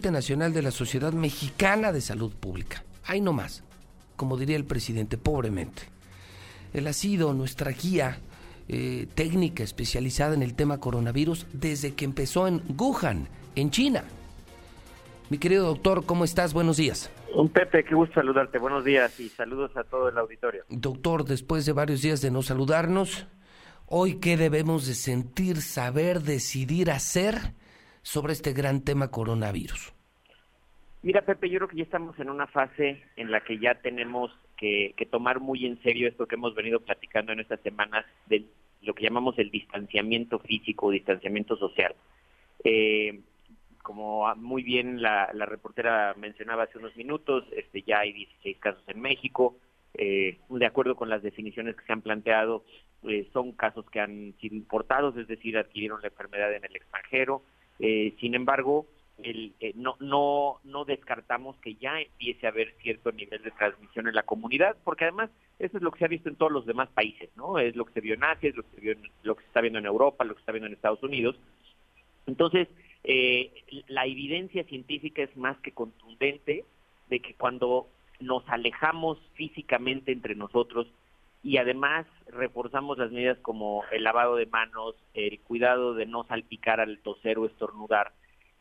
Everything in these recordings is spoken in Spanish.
Nacional de la Sociedad Mexicana de Salud Pública. Ahí nomás, como diría el presidente, pobremente. Él ha sido nuestra guía eh, técnica especializada en el tema coronavirus desde que empezó en Wuhan, en China. Mi querido doctor, ¿cómo estás? Buenos días. Un Pepe, qué gusto saludarte. Buenos días y saludos a todo el auditorio. Doctor, después de varios días de no saludarnos, hoy qué debemos de sentir, saber, decidir, hacer sobre este gran tema coronavirus? Mira, Pepe, yo creo que ya estamos en una fase en la que ya tenemos que, tomar muy en serio esto que hemos venido platicando en estas semanas de lo que llamamos el distanciamiento físico, distanciamiento social. Eh, como muy bien la, reportera mencionaba hace unos minutos, este, ya hay 16 casos en México. Eh, de acuerdo con las definiciones que se han planteado, eh, son casos que han sido importados, es decir, adquirieron la enfermedad en el extranjero. Eh, sin embargo, el, eh, no, no, no descartamos que ya empiece a haber cierto nivel de transmisión en la comunidad, porque además eso es lo que se ha visto en todos los demás países, ¿no? Es lo que se vio en Asia, es lo que se, vio lo que se está viendo en Europa, lo que se está viendo en Estados Unidos. Entonces, eh, la evidencia científica es más que contundente de que cuando nos alejamos físicamente entre nosotros y además reforzamos las medidas como el lavado de manos, el cuidado de no salpicar al toser o estornudar,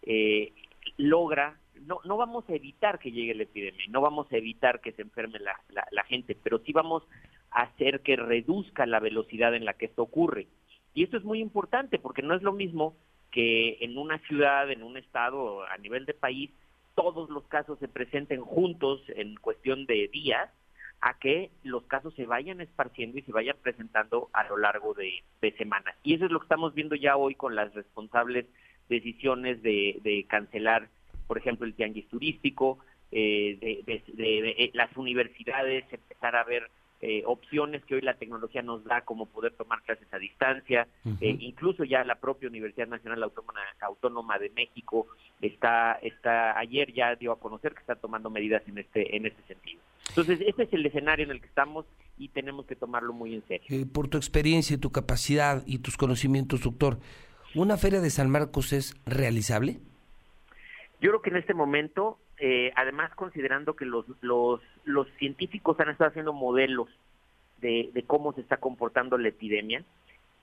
eh, logra, no, no vamos a evitar que llegue la epidemia, no vamos a evitar que se enferme la, la, gente, pero sí vamos a hacer que reduzca la velocidad en la que esto ocurre. Y esto es muy importante porque no es lo mismo que en una ciudad, en un estado, a nivel de país, todos los casos se presenten juntos en cuestión de días a que los casos se vayan esparciendo y se vayan presentando a lo largo de, semanas. Y eso es lo que estamos viendo ya hoy con las responsables decisiones de, cancelar, por ejemplo, el tianguis turístico, eh, de, eh, las universidades, empezar a ver eh, opciones que hoy la tecnología nos da, como poder tomar clases a distancia, incluso ya la propia Universidad Nacional Autónoma, Autónoma de México está, está ayer ya dio a conocer que está tomando medidas en este, en este sentido. Entonces, este es el escenario en el que estamos y tenemos que tomarlo muy en serio. Eh, por tu experiencia, y tu capacidad y tus conocimientos, doctor, ¿una feria de San Marcos es realizable? Yo creo que en este momento, eh, además considerando que los, los, los científicos han estado haciendo modelos de, cómo se está comportando la epidemia,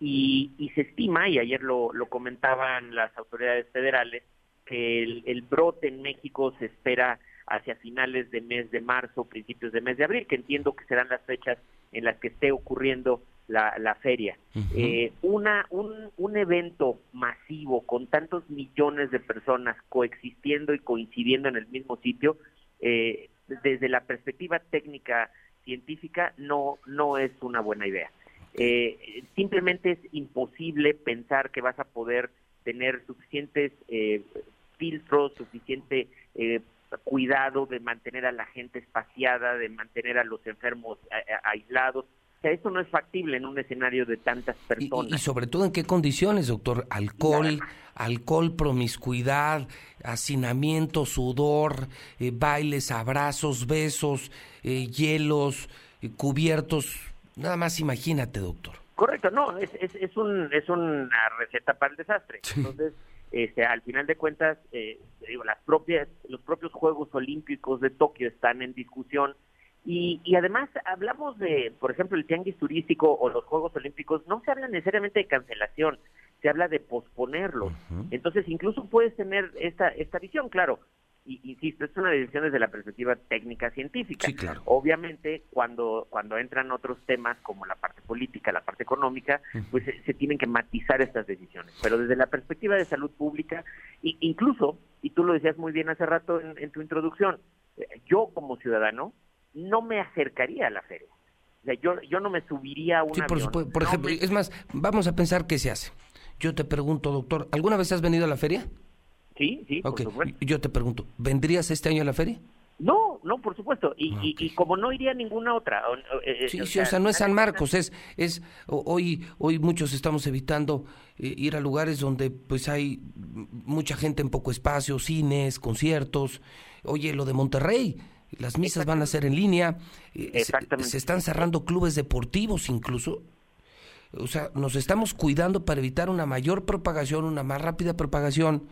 y, y se estima, y ayer lo, lo comentaban las autoridades federales, que el, el brote en México se espera hacia finales de mes de marzo, principios de mes de abril, que entiendo que serán las fechas en las que esté ocurriendo la, la feria. eh, una, un, un evento masivo con tantos millones de personas coexistiendo y coincidiendo en el mismo sitio, eh, desde la perspectiva técnica científica no, no es una buena idea. Eh, simplemente es imposible pensar que vas a poder tener suficientes eh, filtros, suficiente eh, cuidado de mantener a la gente espaciada, de mantener a los enfermos aislados. O sea, eso no es factible en un escenario de tantas personas. Y, sobre todo en qué condiciones, doctor. Alcohol, alcohol, promiscuidad, hacinamiento, sudor, eh, bailes, abrazos, besos, eh, hielos, eh, cubiertos. Nada más imagínate, doctor. Correcto, no, es, es, es, un, es una receta para el desastre. Entonces, este, al final de cuentas, eh, digo, las propias, los propios Juegos Olímpicos de Tokio están en discusión y, y, además hablamos de, por ejemplo, el tianguis turístico o los Juegos Olímpicos, no se habla necesariamente de cancelación, se habla de posponerlos. Entonces, incluso puedes tener esta, esta visión, claro, y, insisto, es una decisión desde la perspectiva técnica científica. Obviamente, cuando, cuando entran otros temas como la parte política, la parte económica, pues se, tienen que matizar estas decisiones. Pero desde la perspectiva de salud pública, e incluso, y tú lo decías muy bien hace rato en, tu introducción, eh, yo como ciudadano no me acercaría a la feria. O sea, yo, yo no me subiría a un sí, por, por ejemplo, es más, vamos a pensar qué se hace. Yo te pregunto, doctor, ¿alguna vez has venido a la feria? Sí, sí, por supuesto. Yo te pregunto, ¿vendrías este año a la feria? No, no, por supuesto. Y, y, como no iría a ninguna otra. Eh, sí, sí, o sea, no es San Marcos, es, es hoy, hoy muchos estamos evitando eh, ir a lugares donde pues hay mucha gente en poco espacio, cines, conciertos. Oye, lo de Monterrey, las misas van a ser en línea. Eh, Exactamente. se están cerrando clubes deportivos incluso. O sea, nos estamos cuidando para evitar una mayor propagación, una más rápida propagación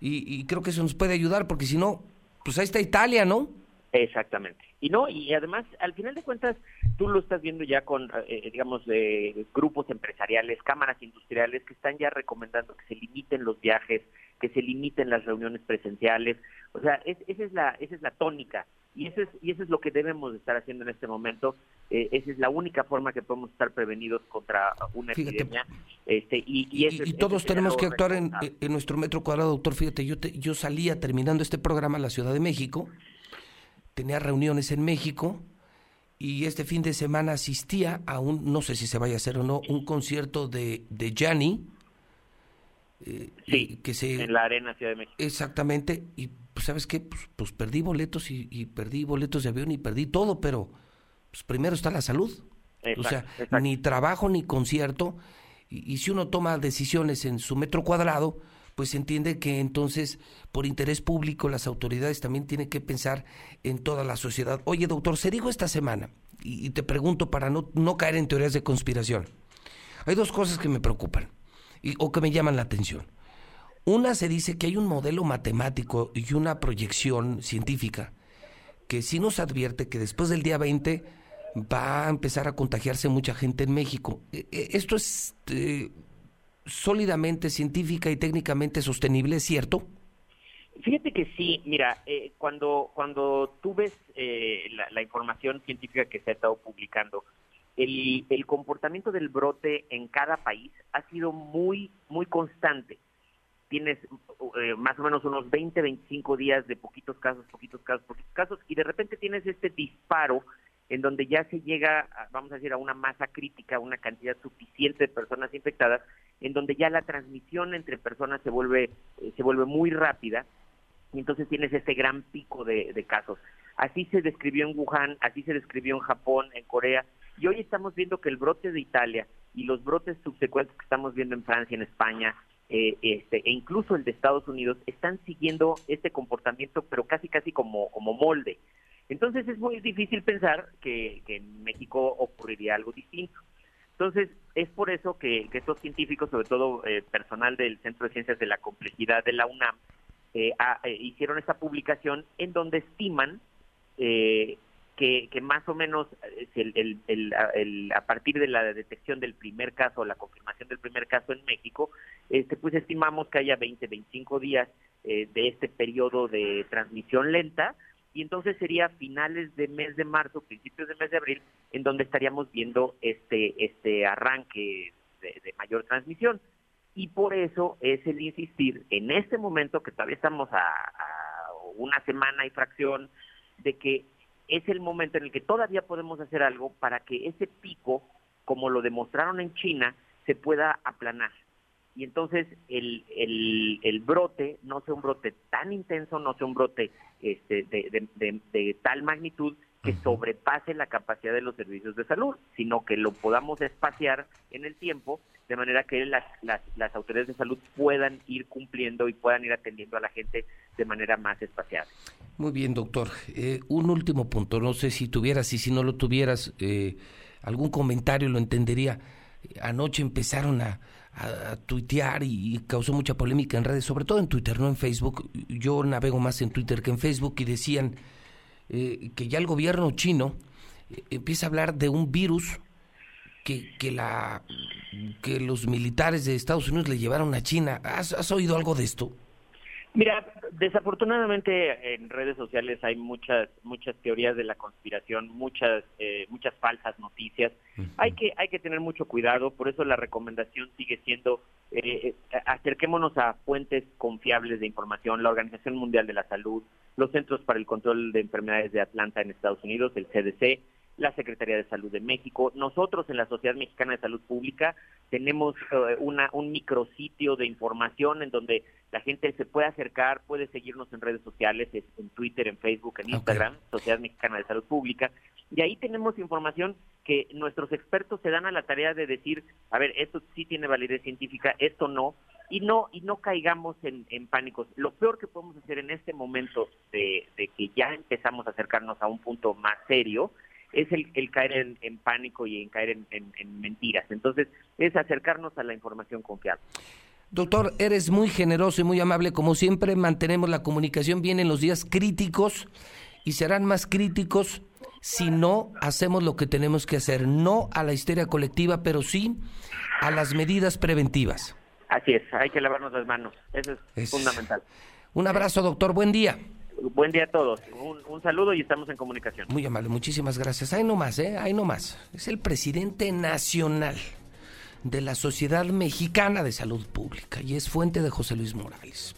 y, creo que eso nos puede ayudar, porque si no, pues ahí está Italia, ¿no? Exactamente. Y no, y además, al final de cuentas, tú lo estás viendo ya con, eh, eh, digamos, eh, grupos empresariales, cámaras industriales que están ya recomendando que se limiten los viajes, que se limiten las reuniones presenciales. O sea, esa es la esa es la tónica y eso es y eso es lo que debemos estar haciendo en este momento. esa es la única forma que podemos estar prevenidos contra una epidemia. Este y, y, todos tenemos que actuar en, en, nuestro metro cuadrado, doctor. Fíjate, yo yo salía terminando este programa en la Ciudad de México tenía reuniones en México y este fin de semana asistía a un, no sé si se vaya a hacer o no, un concierto de, de Gianni. Eh, sí, que se, en la Arena Ciudad de México. Exactamente, y pues, ¿sabes qué? Pues, pues perdí boletos y, perdí boletos de avión y perdí todo, pero pues primero está la salud. o sea, ni trabajo ni concierto. Y, y, si uno toma decisiones en su metro cuadrado, pues entiende que entonces, por interés público, las autoridades también tienen que pensar en toda la sociedad. Oye, doctor, se dijo esta semana, y, te pregunto para no, no caer en teorías de conspiración, hay dos cosas que me preocupan y, o que me llaman la atención. Una se dice que hay un modelo matemático y una proyección científica que sí nos advierte que después del día 20 va a empezar a contagiarse mucha gente en México. E, e, esto es eh, sólidamente científica y técnicamente sostenible, ¿es cierto? Fíjate que sí, mira, eh, cuando, cuando tú ves eh, la, información científica que se ha estado publicando, el, el, comportamiento del brote en cada país ha sido muy, muy constante. Tienes eh, más o menos unos 20, 25 días de poquitos casos, poquitos casos, poquitos casos, y de repente tienes este disparo en donde ya se llega, vamos a decir, a una masa crítica, una cantidad suficiente de personas infectadas, en donde ya la transmisión entre personas se vuelve, eh, se vuelve muy rápida, y entonces tienes este gran pico de, casos. Así se describió en Wuhan, así se describió en Japón, en Corea, y hoy estamos viendo que el brote de Italia y los brotes subsecuentes que estamos viendo en Francia, en España, eh, este, e incluso el de Estados Unidos, están siguiendo este comportamiento, pero casi casi como, como molde. Entonces es muy difícil pensar que, en México ocurriría algo distinto. Entonces, es por eso que, estos científicos, sobre todo eh, personal del Centro de Ciencias de la Complejidad de la UNAM, eh, eh, hicieron esta publicación en donde estiman que, más o menos a partir de la detección del primer caso, la confirmación del primer caso en México, este, pues estimamos que haya 20, 25 días de este periodo de transmisión lenta, y entonces sería finales de mes de marzo, principios de mes de abril, en donde estaríamos viendo este, este arranque de, mayor transmisión. Y por eso es el insistir en este momento, que todavía estamos a, una semana y fracción, de que es el momento en el que todavía podemos hacer algo para que ese pico, como lo demostraron en China, se pueda aplanar. Y entonces el, el, el, brote no sea un brote tan intenso, no sea un brote este, de, tal magnitud que sobrepase la capacidad de los servicios de salud, sino que lo podamos espaciar en el tiempo de manera que las, las, las autoridades de salud puedan ir cumpliendo y puedan ir atendiendo a la gente de manera más espaciada. Muy bien, doctor. Eh, un último punto, no sé si tuvieras y si no lo tuvieras, eh, algún comentario lo entendería. Anoche empezaron a, a, tuitear y, causó mucha polémica en redes, sobre todo en Twitter, no en Facebook. Yo navego más en Twitter que en Facebook y decían eh, que ya el gobierno chino eh, empieza a hablar de un virus que, que, la, que los militares de Estados Unidos le llevaron a China. ¿Has, has oído algo de esto? Mira, desafortunadamente en redes sociales hay muchas muchas teorías de la conspiración, muchas eh, muchas falsas noticias. Hay que hay que tener mucho cuidado, por eso la recomendación sigue siendo eh, eh, acerquémonos a fuentes confiables de información, la Organización Mundial de la Salud, los Centros para el Control de Enfermedades de Atlanta en Estados Unidos, el CDC, la Secretaría de Salud de México. Nosotros en la Sociedad Mexicana de Salud Pública tenemos eh, una, un micrositio de información en donde la gente se puede acercar, puede seguirnos en redes sociales, en Twitter, en Facebook, en Instagram, Sociedad Mexicana de Salud Pública. Y ahí tenemos información que nuestros expertos se dan a la tarea de decir, a ver, esto sí tiene validez científica, esto no, y no y no caigamos en, en pánicos. Lo peor que podemos hacer en este momento de, de que ya empezamos a acercarnos a un punto más serio es el, el caer en, pánico y en caer en, mentiras. Entonces, es acercarnos a la información confiable. Doctor, eres muy generoso y muy amable. Como siempre, mantenemos la comunicación bien en los días críticos y serán más críticos si no hacemos lo que tenemos que hacer. No a la histeria colectiva, pero sí a las medidas preventivas. Así es, hay que lavarnos las manos. Eso es, fundamental. Un abrazo, doctor. Buen día. Buen día a todos. Un, saludo y estamos en comunicación. Muy amable, muchísimas gracias. Ahí nomás, ¿eh? Ahí nomás. Es el presidente nacional de la Sociedad Mexicana de Salud Pública y es fuente de José Luis Morales.